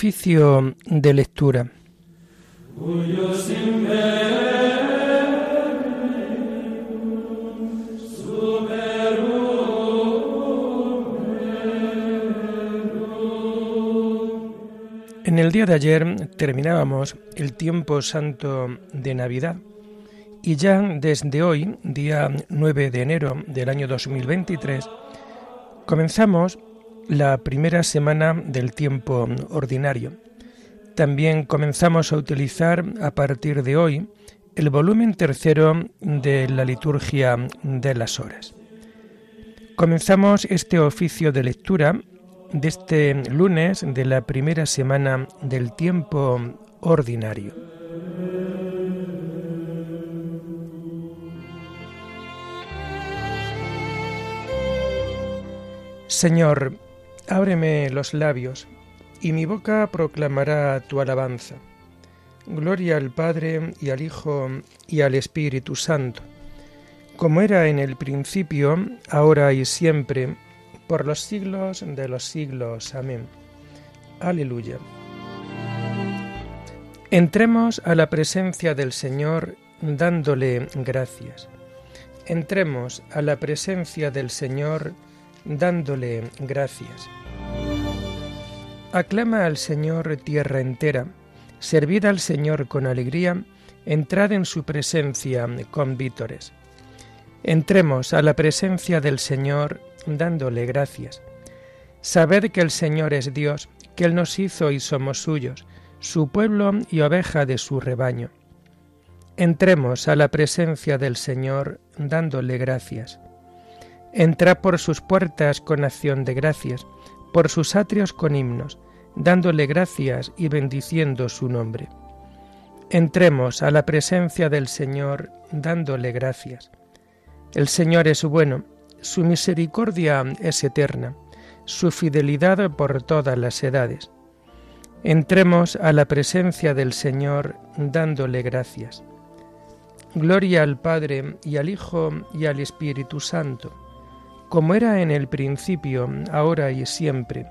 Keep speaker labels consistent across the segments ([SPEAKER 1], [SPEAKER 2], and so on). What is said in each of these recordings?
[SPEAKER 1] Oficio de lectura. En el día de ayer terminábamos el tiempo santo de Navidad y ya desde hoy, día 9 de enero del año 2023, comenzamos la primera semana del tiempo ordinario. También comenzamos a utilizar a partir de hoy el volumen tercero de la liturgia de las horas. Comenzamos este oficio de lectura de este lunes de la primera semana del tiempo ordinario. Señor, ábreme los labios, y mi boca proclamará tu alabanza. Gloria al Padre y al Hijo y al Espíritu Santo, como era en el principio, ahora y siempre, por los siglos de los siglos. Amén. Aleluya. Entremos a la presencia del Señor dándole gracias. Entremos a la presencia del Señor dándole gracias. Aclama al Señor tierra entera, servid al Señor con alegría, entrad en su presencia con vítores. Entremos a la presencia del Señor dándole gracias. Sabed que el Señor es Dios, que Él nos hizo y somos suyos, su pueblo y oveja de su rebaño. Entremos a la presencia del Señor dándole gracias. Entra por sus puertas con acción de gracias, por sus atrios con himnos, dándole gracias y bendiciendo su nombre. Entremos a la presencia del Señor dándole gracias. El Señor es bueno, su misericordia es eterna, su fidelidad por todas las edades. Entremos a la presencia del Señor dándole gracias. Gloria al Padre y al Hijo y al Espíritu Santo, como era en el principio, ahora y siempre,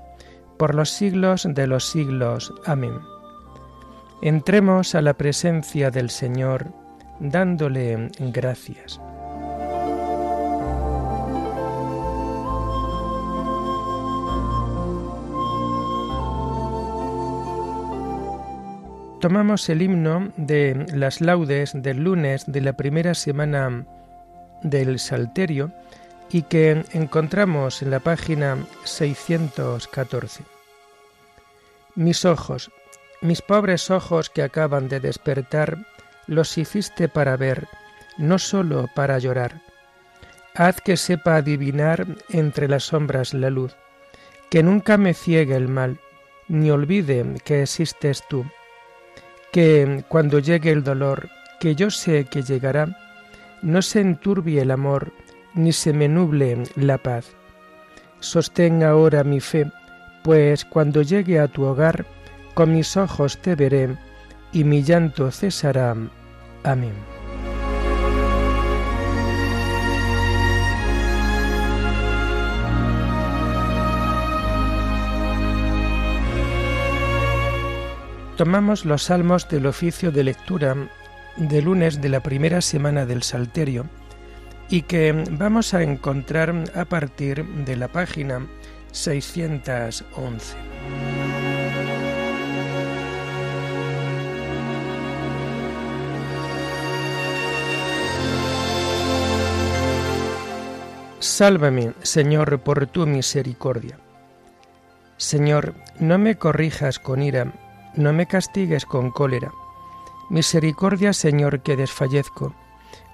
[SPEAKER 1] por los siglos de los siglos. Amén. Entremos a la presencia del Señor dándole gracias. tomamos el himno de las laudes del lunes de la primera semana del Salterio y que encontramos en la página 614. Mis ojos, mis pobres ojos que acaban de despertar, los hiciste para ver, no sólo para llorar. Haz que sepa adivinar entre las sombras la luz, que nunca me ciegue el mal, ni olvide que existes tú que cuando llegue el dolor, que yo sé que llegará, no se enturbie el amor, ni se me nuble la paz. Sostén ahora mi fe, pues cuando llegue a tu hogar, con mis ojos te veré, y mi llanto cesará. Amén. tomamos los salmos del oficio de lectura de lunes de la primera semana del Salterio y que vamos a encontrar a partir de la página 611. Sálvame, Señor, por tu misericordia. Señor, no me corrijas con ira no me castigues con cólera. Misericordia, Señor, que desfallezco.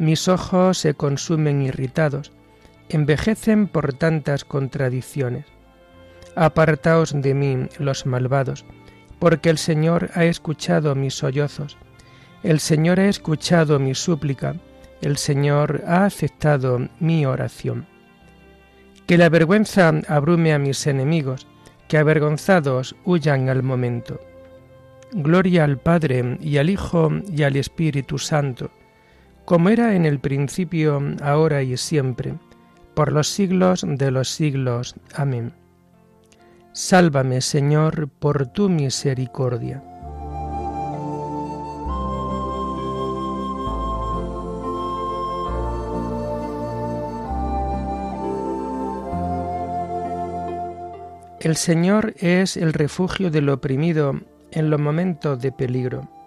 [SPEAKER 1] mis ojos se consumen irritados, envejecen por tantas contradicciones. Apartaos de mí los malvados, porque el Señor ha escuchado mis sollozos, el Señor ha escuchado mi súplica, el Señor ha aceptado mi oración. Que la vergüenza abrume a mis enemigos, que avergonzados huyan al momento. Gloria al Padre y al Hijo y al Espíritu Santo, como era en el principio, ahora y siempre, por los siglos de los siglos. Amén. Sálvame, Señor, por tu misericordia. El Señor es el refugio del oprimido en los momentos de peligro.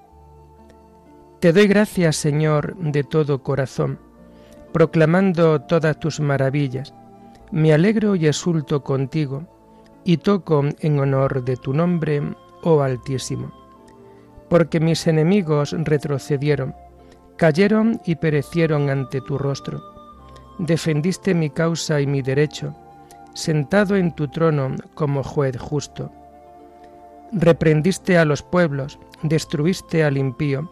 [SPEAKER 1] Te doy gracias, Señor, de todo corazón, proclamando todas tus maravillas. Me alegro y exulto contigo, y toco en honor de tu nombre, oh Altísimo. Porque mis enemigos retrocedieron, cayeron y perecieron ante tu rostro. Defendiste mi causa y mi derecho sentado en tu trono como juez justo. Reprendiste a los pueblos, destruiste al impío,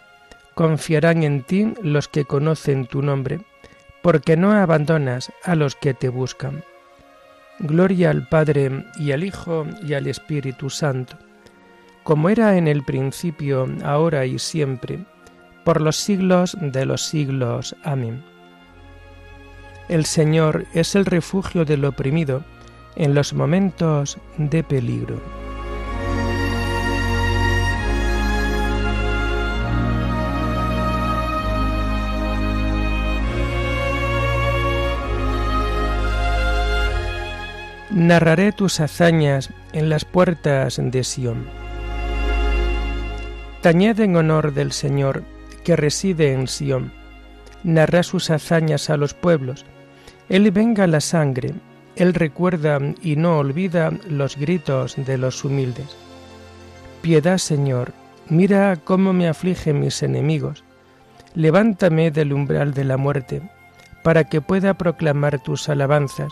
[SPEAKER 1] Confiarán en ti los que conocen tu nombre, porque no abandonas a los que te buscan. Gloria al Padre y al Hijo y al Espíritu Santo, como era en el principio, ahora y siempre, por los siglos de los siglos. Amén. El Señor es el refugio del oprimido en los momentos de peligro. Narraré tus hazañas en las puertas de Sión. Tañed en honor del Señor que reside en Sión. Narra sus hazañas a los pueblos él venga la sangre, Él recuerda y no olvida los gritos de los humildes. Piedad, Señor, mira cómo me afligen mis enemigos. Levántame del umbral de la muerte, para que pueda proclamar tus alabanzas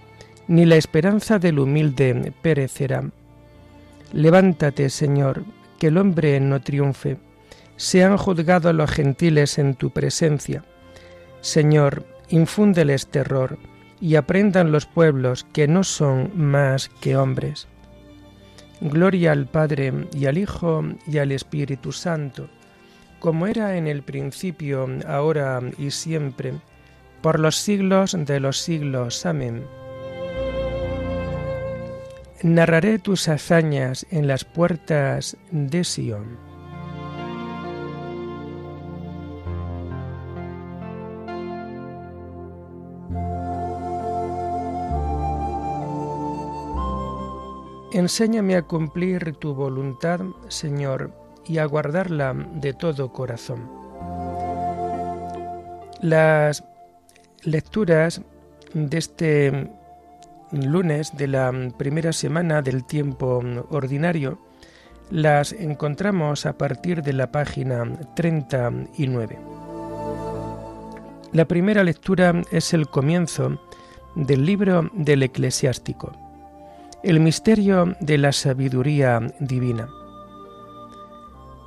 [SPEAKER 1] ni la esperanza del humilde perecerá. Levántate, Señor, que el hombre no triunfe. Sean juzgados los gentiles en tu presencia. Señor, infúndeles terror y aprendan los pueblos que no son más que hombres. Gloria al Padre y al Hijo y al Espíritu Santo, como era en el principio, ahora y siempre, por los siglos de los siglos. Amén. Narraré tus hazañas en las puertas de Sión. Enséñame a cumplir tu voluntad, Señor, y a guardarla de todo corazón. Las lecturas de este lunes de la primera semana del tiempo ordinario las encontramos a partir de la página 39. La primera lectura es el comienzo del libro del eclesiástico el misterio de la sabiduría divina.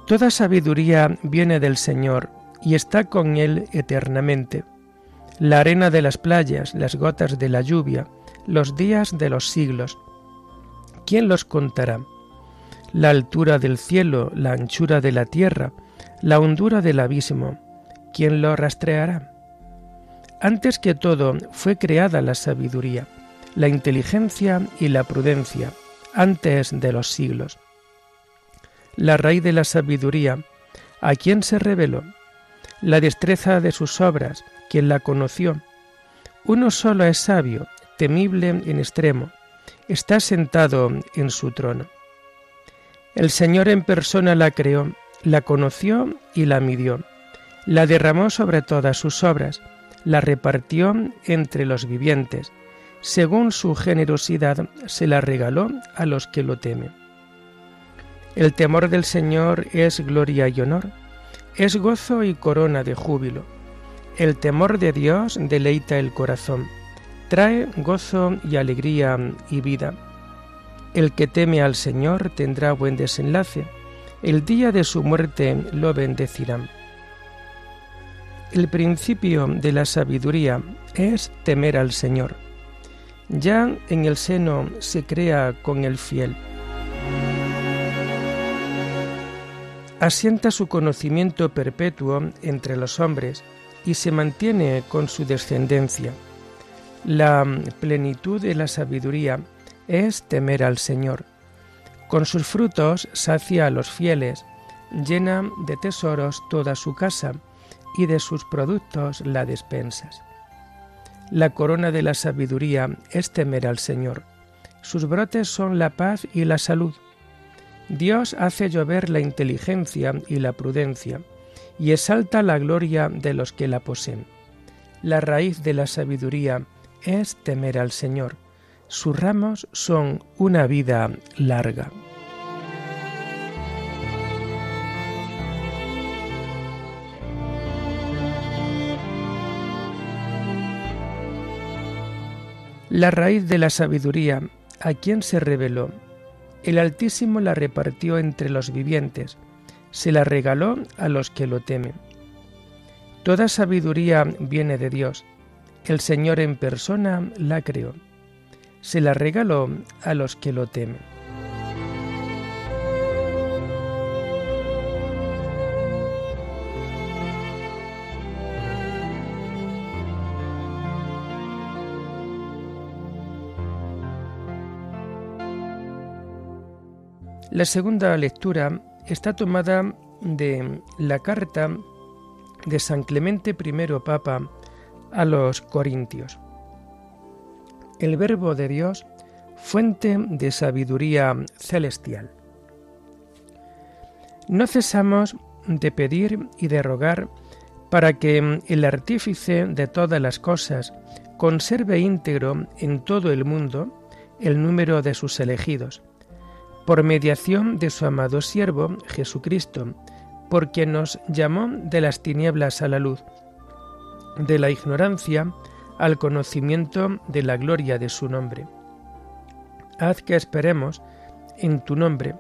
[SPEAKER 1] Toda sabiduría viene del Señor y está con Él eternamente. La arena de las playas, las gotas de la lluvia, los días de los siglos. ¿Quién los contará? La altura del cielo, la anchura de la tierra, la hondura del abismo, ¿quién lo rastreará? Antes que todo fue creada la sabiduría, la inteligencia y la prudencia, antes de los siglos. La raíz de la sabiduría, ¿a quién se reveló? La destreza de sus obras, ¿quién la conoció? Uno solo es sabio, temible en extremo, está sentado en su trono. El Señor en persona la creó, la conoció y la midió, la derramó sobre todas sus obras, la repartió entre los vivientes, según su generosidad se la regaló a los que lo temen. El temor del Señor es gloria y honor, es gozo y corona de júbilo. El temor de Dios deleita el corazón, trae gozo y alegría y vida. El que teme al Señor tendrá buen desenlace, el día de su muerte lo bendecirán. El principio de la sabiduría es temer al Señor. Ya en el seno se crea con el fiel. Asienta su conocimiento perpetuo entre los hombres y se mantiene con su descendencia. La plenitud de la sabiduría es temer al Señor. Con sus frutos sacia a los fieles, llena de tesoros toda su casa, y de sus productos la despensas. La corona de la sabiduría es temer al Señor. Sus brotes son la paz y la salud. Dios hace llover la inteligencia y la prudencia, y exalta la gloria de los que la poseen. La raíz de la sabiduría es temer al Señor. Sus ramos son una vida larga. La raíz de la sabiduría, ¿a quién se reveló? El Altísimo la repartió entre los vivientes, se la regaló a los que lo temen. Toda sabiduría viene de Dios, el Señor en persona la creó, se la regaló a los que lo temen. La segunda lectura está tomada de la carta de San Clemente I Papa a los Corintios. El Verbo de Dios, fuente de sabiduría celestial. No cesamos de pedir y de rogar para que el artífice de todas las cosas conserve íntegro en todo el mundo el número de sus elegidos por mediación de su amado siervo Jesucristo, por quien nos llamó de las tinieblas a la luz, de la ignorancia al conocimiento de la gloria de su nombre. Haz que esperemos en tu nombre,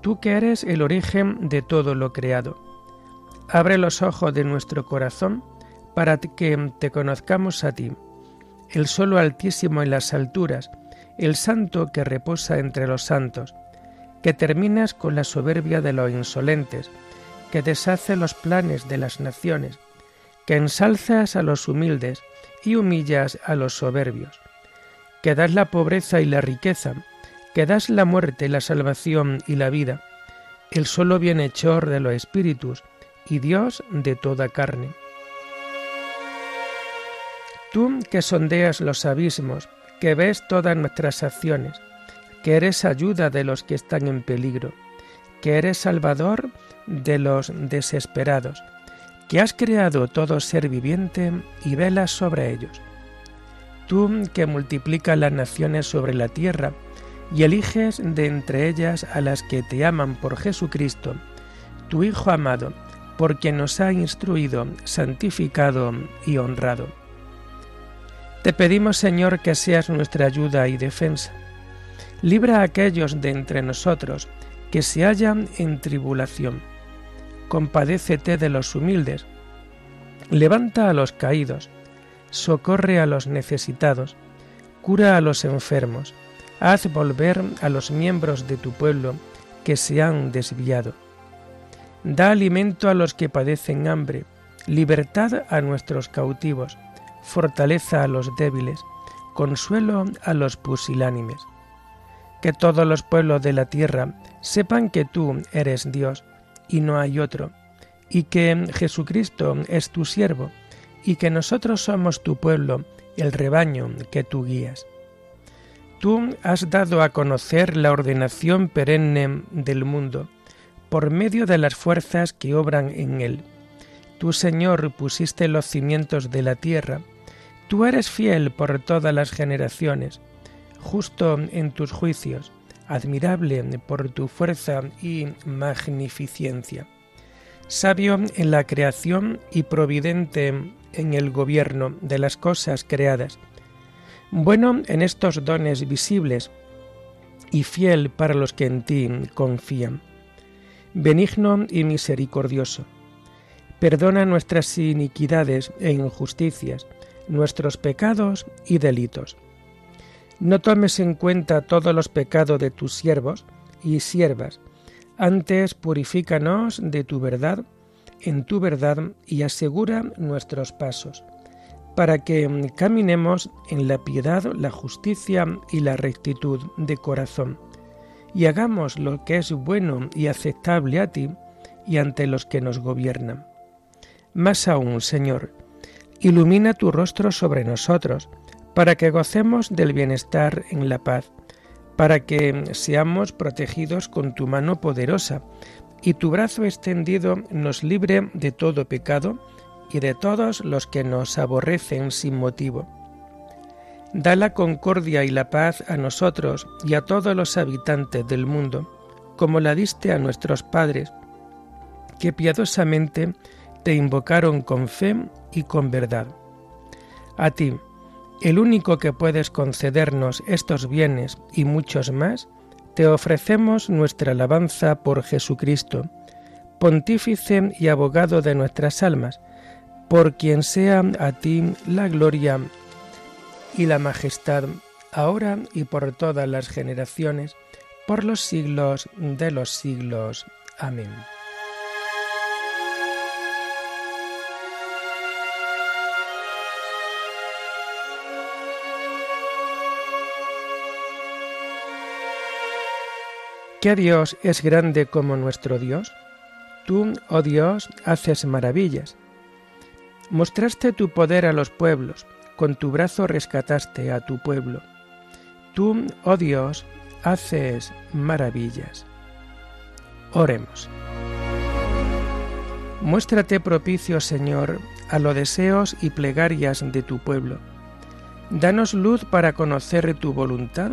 [SPEAKER 1] tú que eres el origen de todo lo creado. Abre los ojos de nuestro corazón para que te conozcamos a ti, el solo altísimo en las alturas, el santo que reposa entre los santos, que terminas con la soberbia de los insolentes, que deshace los planes de las naciones, que ensalzas a los humildes y humillas a los soberbios, que das la pobreza y la riqueza, que das la muerte, la salvación y la vida, el solo bienhechor de los espíritus y Dios de toda carne. Tú que sondeas los abismos, que ves todas nuestras acciones, que eres ayuda de los que están en peligro, que eres salvador de los desesperados, que has creado todo ser viviente y velas sobre ellos. Tú que multiplicas las naciones sobre la tierra y eliges de entre ellas a las que te aman por Jesucristo, tu Hijo amado, por quien nos ha instruido, santificado y honrado. Te pedimos, Señor, que seas nuestra ayuda y defensa Libra a aquellos de entre nosotros que se hallan en tribulación. Compadécete de los humildes. Levanta a los caídos. Socorre a los necesitados. Cura a los enfermos. Haz volver a los miembros de tu pueblo que se han desviado. Da alimento a los que padecen hambre, libertad a nuestros cautivos, fortaleza a los débiles, consuelo a los pusilánimes. Que todos los pueblos de la tierra sepan que tú eres Dios y no hay otro, y que Jesucristo es tu siervo, y que nosotros somos tu pueblo, el rebaño que tú guías. Tú has dado a conocer la ordenación perenne del mundo por medio de las fuerzas que obran en él. Tú, Señor, pusiste los cimientos de la tierra. Tú eres fiel por todas las generaciones, justo en tus juicios, admirable por tu fuerza y magnificencia, sabio en la creación y providente en el gobierno de las cosas creadas bueno en estos dones visibles y fiel para los que en ti confían. Benigno y misericordioso. Perdona nuestras iniquidades e injusticias, nuestros pecados y delitos. No tomes en cuenta todos los pecados de tus siervos y siervas, antes purifícanos de tu verdad, en tu verdad, y asegura nuestros pasos para que caminemos en la piedad, la justicia y la rectitud de corazón, y hagamos lo que es bueno y aceptable a ti y ante los que nos gobiernan. Más aún, Señor, ilumina tu rostro sobre nosotros, para que gocemos del bienestar en la paz, para que seamos protegidos con tu mano poderosa, y tu brazo extendido nos libre de todo pecado, y de todos los que nos aborrecen sin motivo. Da la concordia y la paz a nosotros y a todos los habitantes del mundo, como la diste a nuestros padres, que piadosamente te invocaron con fe y con verdad. A ti, el único que puedes concedernos estos bienes y muchos más, te ofrecemos nuestra alabanza por Jesucristo, pontífice y abogado de nuestras almas, por quien sea a ti la gloria y la majestad, ahora y por todas las generaciones, por los siglos de los siglos. Amén. ¿Qué Dios es grande como nuestro Dios? Tú, oh Dios, haces maravillas Mostraste tu poder a los pueblos, con tu brazo rescataste a tu pueblo. Tú, oh Dios, haces maravillas. Oremos. Muéstrate propicio, Señor, a los deseos y plegarias de tu pueblo. Danos luz para conocer tu voluntad